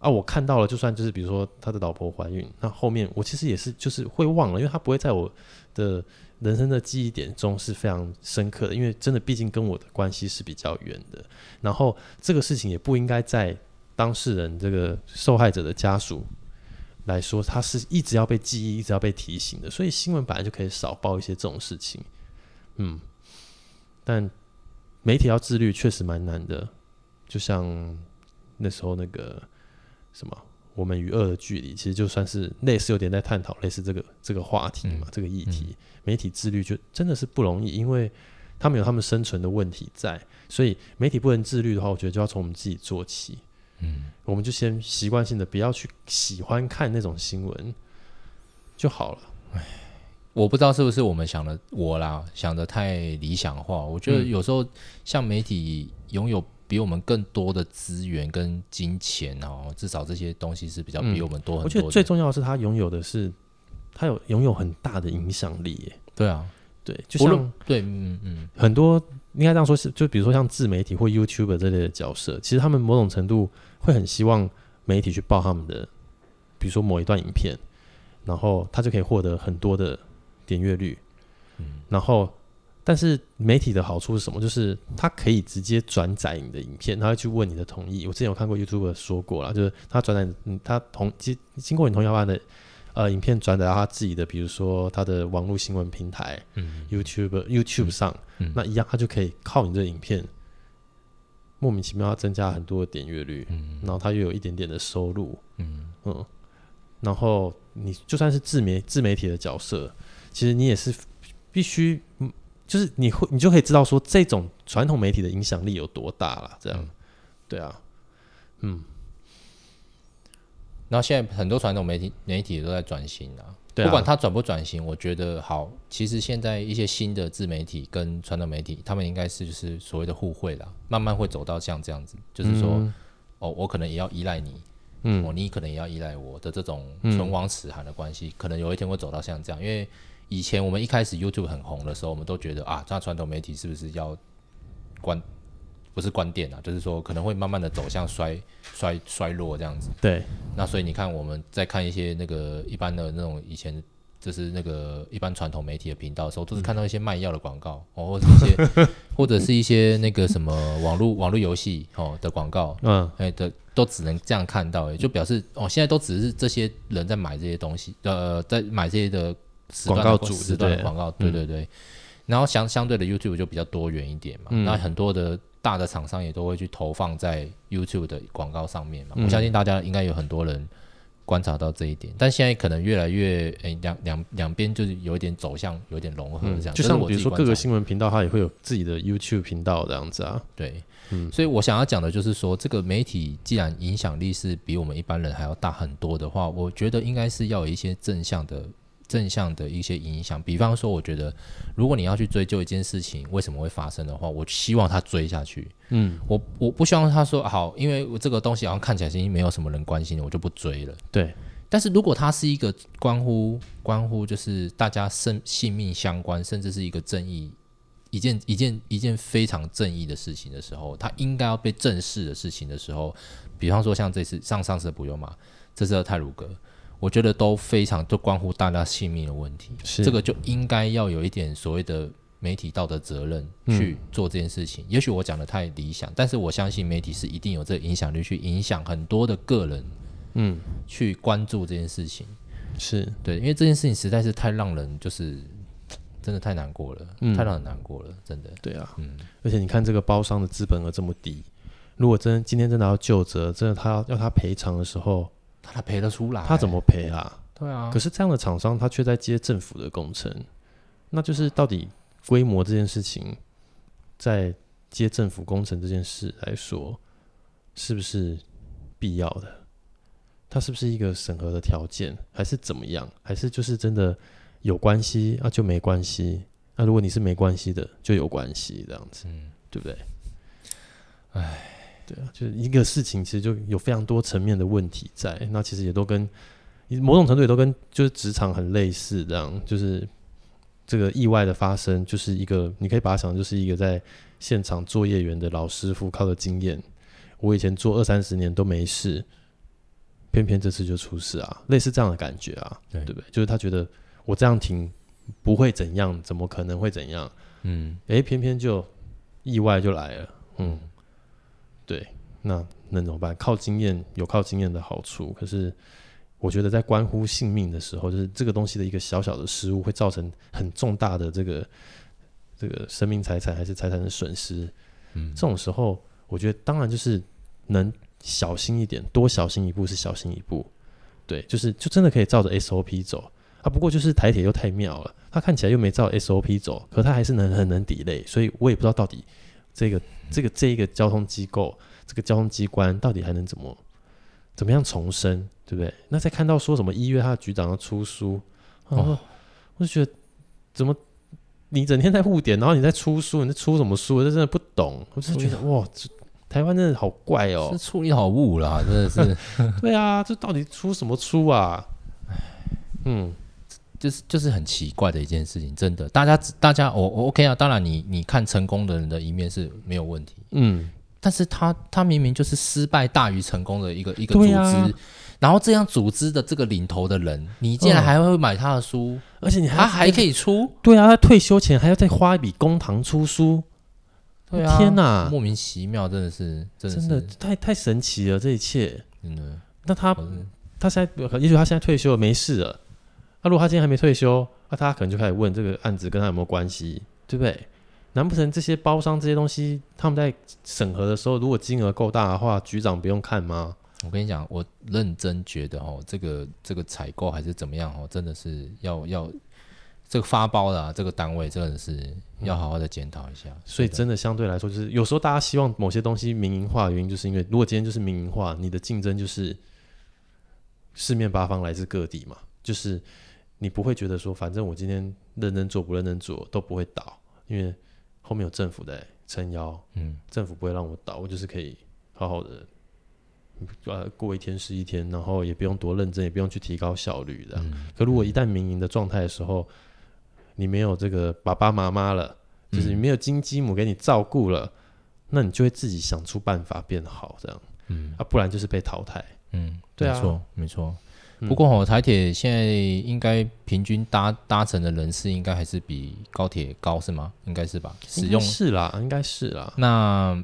啊？我看到了，就算就是比如说他的老婆怀孕，那后面我其实也是就是会忘了，因为他不会在我的人生的记忆点中是非常深刻的，因为真的毕竟跟我的关系是比较远的。然后这个事情也不应该在当事人这个受害者的家属来说，他是一直要被记忆、一直要被提醒的。所以新闻本来就可以少报一些这种事情，嗯，但。媒体要自律确实蛮难的，就像那时候那个什么，我们与恶的距离，其实就算是类似有点在探讨类似这个这个话题嘛，嗯、这个议题，嗯、媒体自律就真的是不容易，因为他们有他们生存的问题在，所以媒体不能自律的话，我觉得就要从我们自己做起。嗯，我们就先习惯性的不要去喜欢看那种新闻就好了。我不知道是不是我们想的我啦，想的太理想化。我觉得有时候像媒体拥有比我们更多的资源跟金钱哦，至少这些东西是比较比我们多很多的。我觉得最重要的是，他拥有的是，他有拥有很大的影响力耶。对啊，对，就像对，嗯嗯，很多应该这样说，是就比如说像自媒体或 YouTuber 这类的角色，其实他们某种程度会很希望媒体去报他们的，比如说某一段影片。然后他就可以获得很多的点阅率。嗯，然后但是媒体的好处是什么？就是他可以直接转载你的影片，他会去问你的同意。我之前有看过 YouTuber 说过了，就是他转载，嗯，他同经经过你同意后的。呃，影片转载到他自己的，比如说他的网络新闻平台，嗯，YouTube YouTube 上，嗯，那一样他就可以靠你这影片，莫名其妙要增加很多的点阅率，嗯，然后他又有一点点的收入，嗯嗯，然后你就算是自媒自媒体的角色，其实你也是必须，就是你会你就可以知道说这种传统媒体的影响力有多大了，这样，嗯，对啊，嗯。然后现在很多传统媒体媒体都在转型啊，对啊，不管它转不转型，我觉得好。其实现在一些新的自媒体跟传统媒体，他们应该是就是所谓的互惠啦，慢慢会走到像这样子，就是说，嗯、哦，我可能也要依赖你，嗯，哦，你可能也要依赖我的这种唇亡齿寒的关系，嗯，可能有一天会走到像这样。因为以前我们一开始 YouTube 很红的时候，我们都觉得啊，那传统媒体是不是要关？不是关店啊，就是说可能会慢慢的走向衰衰衰落这样子。对，那所以你看我们在看一些那个一般的那种以前就是那个一般传统媒体的频道的时候，都是看到一些卖药的广告哦，或者一些 或者是一些那个什么网络网络游戏哦的广告，嗯，哎的都只能这样看到，哎，就表示哦现在都只是这些人在买这些东西，呃，在买这些的广告主时段的广告，对对对，嗯、然后相相对的 YouTube 就比较多元一点嘛，嗯、那很多的。大的厂商也都会去投放在 YouTube 的广告上面嘛，我相信大家应该有很多人观察到这一点，但现在可能越来越诶两两两边就是有一点走向有点融合这样，就像比如说各个新闻频道它也会有自己的 YouTube 频道这样子啊，对，嗯，所以我想要讲的就是说，这个媒体既然影响力是比我们一般人还要大很多的话，我觉得应该是要有一些正向的。正向的一些影响，比方说，我觉得如果你要去追究一件事情为什么会发生的话，我希望他追下去。嗯，我我不希望他说好，因为我这个东西好像看起来已经没有什么人关心了，我就不追了。对。但是如果它是一个关乎关乎就是大家生性命相关，甚至是一个正义一件一件一件非常正义的事情的时候，它应该要被正视的事情的时候，比方说像这次上上次的普悠玛，这次的太鲁阁。我觉得都非常都关乎大家性命的问题，是这个就应该要有一点所谓的媒体道德责任去做这件事情。嗯、也许我讲的太理想，但是我相信媒体是一定有这个影响力去影响很多的个人，嗯，去关注这件事情。是对，因为这件事情实在是太让人就是真的太难过了，嗯、太让人难过了，真的。对啊，嗯，而且你看这个包商的资本额这么低，如果真今天真的要就责，真的他要要他赔偿的时候。他赔得出来，他怎么赔啊？对啊，可是这样的厂商他却在接政府的工程，那就是到底规模这件事情，在接政府工程这件事来说，是不是必要的？它是不是一个审核的条件，还是怎么样？还是就是真的有关系啊就没关系？那如果你是没关系的，就有关系这样子，嗯，对不对？唉。对啊，就是一个事情，其实就有非常多层面的问题在。那其实也都跟某种程度也都跟就是职场很类似，这样就是这个意外的发生，就是一个你可以把它想就是一个在现场作业员的老师傅靠的经验，我以前做二三十年都没事，偏偏这次就出事啊，类似这样的感觉啊，对，对不对？就是他觉得我这样停不会怎样，怎么可能会怎样？嗯，诶，偏偏就意外就来了，嗯。对，那能怎么办？靠经验有靠经验的好处，可是我觉得在关乎性命的时候，就是这个东西的一个小小的失误，会造成很重大的这个这个生命财产还是财产的损失。嗯，这种时候，我觉得当然就是能小心一点，多小心一步是小心一步。对，就是就真的可以照着 SOP 走啊。不过就是台铁又太妙了，它看起来又没照 SOP 走，可它还是能很能 delay，所以我也不知道到底。这个这个这一个交通机构，这个交通机关到底还能怎么怎么样重生，对不对？那再看到说什么一月他的局长要出书，哦，我就觉得怎么你整天在误点，然后你在出书，你在出什么书？我真的不懂，我就觉得哇，这台湾真的好怪哦，这处理好误啦，真的是。对啊，这到底出什么书啊？嗯。就是就是很奇怪的一件事情，真的，大家大家我我 OK 啊，当然你你看成功的人的一面是没有问题，嗯，但是他他明明就是失败大于成功的一个一个组织，啊、然后这样组织的这个领头的人，你竟然还会买他的书，嗯、而且你还他还可以出？对啊，他退休前还要再花一笔公堂出书。对啊，天哪，莫名其妙，真的是，真的，是真的太太神奇了，这一切。真的。那他他现在，也许他现在退休了，没事了。那如果他今天还没退休，那他可能就开始问这个案子跟他有没有关系，对不对？难不成这些包商这些东西，他们在审核的时候，如果金额够大的话，局长不用看吗？我跟你讲，我认真觉得哦，这个这个采购还是怎么样哦，真的是要要这个发包的、啊、这个单位，真的是要好好的检讨一下。嗯、所以真的相对来说，就是有时候大家希望某些东西民营化的原因，就是因为如果今天就是民营化，你的竞争就是四面八方来自各地嘛，就是你不会觉得说，反正我今天认真做不认真做都不会倒，因为。后面有政府在撑腰，嗯，政府不会让我倒，我就是可以好好的，呃，过一天是一天，然后也不用多认真，也不用去提高效率的。嗯、可如果一旦民营的状态的时候，你没有这个爸爸妈妈了，就是你没有金鸡母给你照顾了，嗯、那你就会自己想出办法变好，这样，嗯，啊，不然就是被淘汰，嗯，对啊，没错，没错。不过哦，台铁现在应该平均搭搭乘的人次应该还是比高铁高是吗？应该是吧？使用是啦，应该是啦。那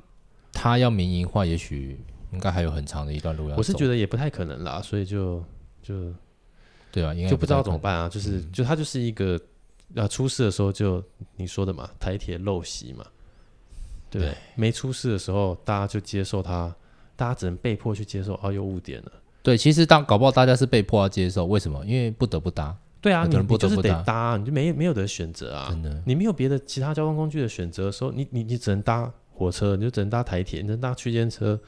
他要民营化，也许应该还有很长的一段路要走。我是觉得也不太可能啦，所以就就对啊，应该就不知道怎么办啊。就是就他就是一个要出事的时候，就你说的嘛，台铁陋习嘛，对不对？没出事的时候，大家就接受他，大家只能被迫去接受，哦，有误点了。对，其实当搞不好大家是被迫要接受，为什么？因为不得不搭。对啊，可能不得不你，你就是得搭，你就没没有得选择啊。真的，你没有别的其他交通工具的选择的时候，你你你只能搭火车，你就只能搭台铁，你只能搭区间车。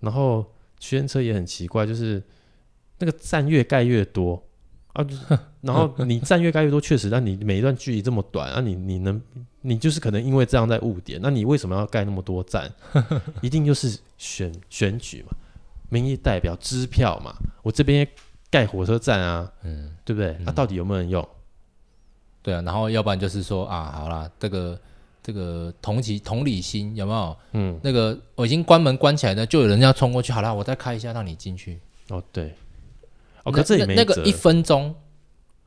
然后区间车也很奇怪，就是那个站越盖越多啊，就是，然后你站越盖越多，确实，但你每一段距离这么短啊，你你能你就是可能因为这样在误点，那你为什么要盖那么多站？一定就是选选举嘛。民意代表支票嘛，我这边盖火车站啊，嗯，对不对？那、嗯啊、到底有没有人用？对啊，然后要不然就是说啊，好啦，这个这个同情同理心有没有？嗯，那个我已经关门关起来了，就有人要冲过去，好啦，我再开一下让你进去。哦，对，哦，可这里那个一分钟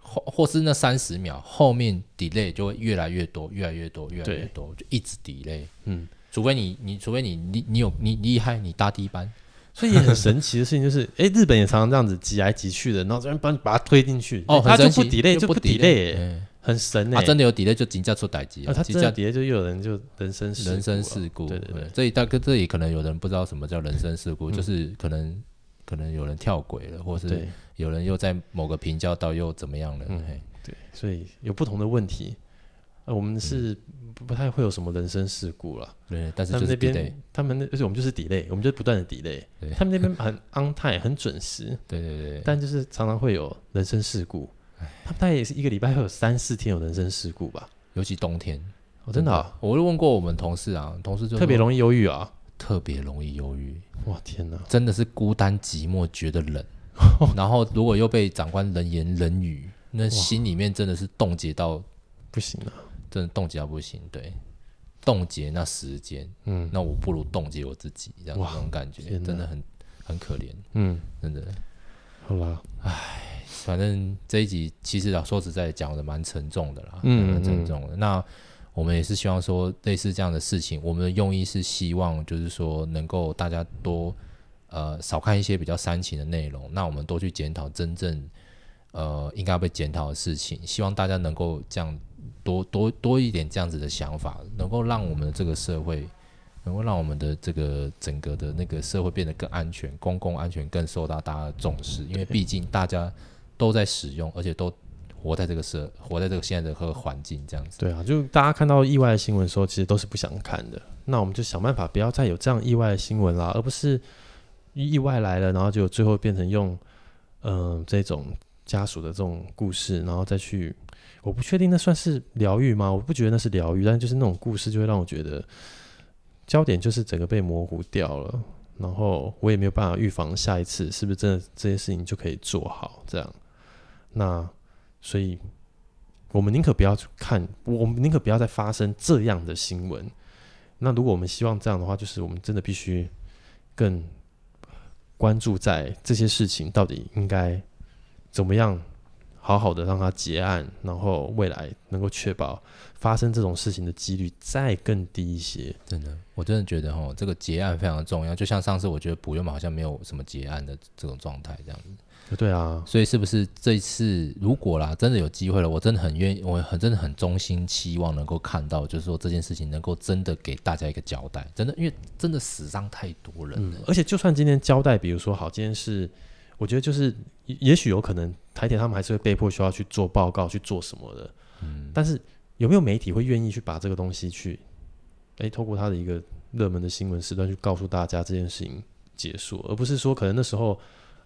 或或是那三十秒，后面 delay 就会越来越多，越来越多，越来越多，就一直 delay。嗯，除非你你除非你你你有你厉害，你搭第一班。所以也很神奇的事情就是，哎、欸，日本也常常这样子挤来挤去的，然后这边帮你把它推进去，哦，他就不 delay 就不 delay，、欸、很神哎、欸，真的有 delay 就紧叫出代志啊，他真的 delay 就又有人就人生人生事故，对对对，这里大哥这里可能有人不知道什么叫人生事故，嗯、就是可能可能有人跳轨了，或是有人又在某个平交道又怎么样了，嗯，对，所以有不同的问题。我们是不太会有什么人生事故了，对。但是他们那边，他们那而且我们就是 delay，我们就不断的 delay。他们那边很 on time，很准时。对对对。但就是常常会有人生事故。他们大概也是一个礼拜会有三四天有人生事故吧，尤其冬天。哦，真的啊？我就问过我们同事啊，同事就特别容易忧郁啊，特别容易忧郁。哇天哪，真的是孤单寂寞，觉得冷。然后如果又被长官冷言冷语，那心里面真的是冻结到不行了。真的冻结到不行，对，冻结那时间，嗯，那我不如冻结我自己，这样这种感觉真的很很可怜，嗯，真的，好吧，唉，反正这一集其实啊，说实在讲的蛮沉重的啦，嗯，蛮沉重的。那我们也是希望说，类似这样的事情，我们的用意是希望就是说，能够大家多呃少看一些比较煽情的内容，那我们多去检讨真正呃应该被检讨的事情，希望大家能够这样。多多多一点这样子的想法，能够让我们的这个社会，能够让我们的这个整个的那个社会变得更安全，公共安全更受到大家的重视。因为毕竟大家都在使用，而且都活在这个社，活在这个现在的和环境这样子。对啊，就大家看到意外的新闻的时候，其实都是不想看的。那我们就想办法不要再有这样意外的新闻啦，而不是意外来了，然后就最后变成用嗯、呃、这种家属的这种故事，然后再去。我不确定那算是疗愈吗？我不觉得那是疗愈，但就是那种故事就会让我觉得焦点就是整个被模糊掉了，然后我也没有办法预防下一次是不是真的这些事情就可以做好这样。那所以，我们宁可不要看，我们宁可不要再发生这样的新闻。那如果我们希望这样的话，就是我们真的必须更关注在这些事情到底应该怎么样好好的让它结案，然后未来能够确保发生这种事情的几率再更低一些。真的，我真的觉得哈，这个结案非常重要。就像上次我觉得补约好像没有什么结案的这种状态这样子。对啊，所以是不是这一次如果啦，真的有机会了，我真的很愿意，我很真的很衷心期望能够看到，就是说这件事情能够真的给大家一个交代，真的，因为真的死伤太多人了。嗯，而且就算今天交代，比如说好，今天是我觉得就是也许有可能台铁他们还是会被迫需要去做报告去做什么的，嗯，但是有没有媒体会愿意去把这个东西去，诶，透过他的一个热门的新闻时段去告诉大家这件事情结束，而不是说可能那时候。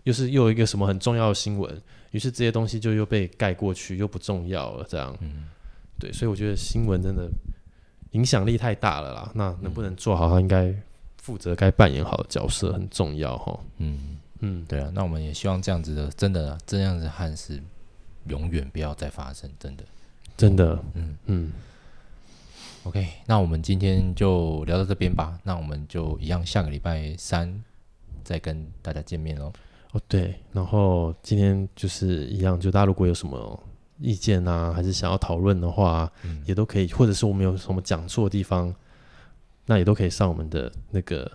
又是又有一个什么很重要的新闻，于是这些东西就又被盖过去，又不重要了，这样。嗯，对，所以我觉得新闻真的影响力太大了啦。那能不能做好他应该负责该扮演好的角色很重要哈。嗯嗯，对啊。那我们也希望这样子的，真的这样子憾事永远不要再发生，真的，真的。嗯嗯。OK，那我们今天就聊到这边吧。那我们就一样，下个礼拜三再跟大家见面喽。哦，对，然后今天就是一样，就大家如果有什么意见啊，还是想要讨论的话，嗯，也都可以，或者是我们有什么讲错的地方，那也都可以上我们的那个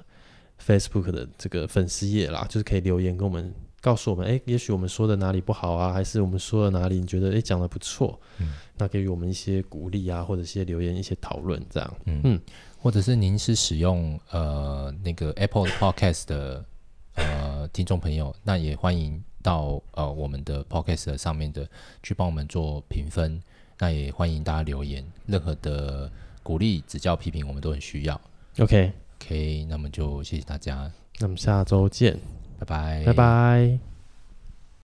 Facebook 的这个粉丝页啦，就是可以留言跟我们告诉我们，哎，也许我们说的哪里不好啊，还是我们说的哪里你觉得哎讲的不错，嗯，那给予我们一些鼓励啊，或者一些留言、一些讨论这样，嗯，嗯，或者是您是使用呃那个 Apple Podcast 的。呃，听众朋友，那也欢迎到呃我们的 Podcast 上面的去帮我们做评分，那也欢迎大家留言，任何的鼓励、指教、批评，我们都很需要。OK，OK，okay, 那么就谢谢大家，那么下周见，拜拜，拜拜。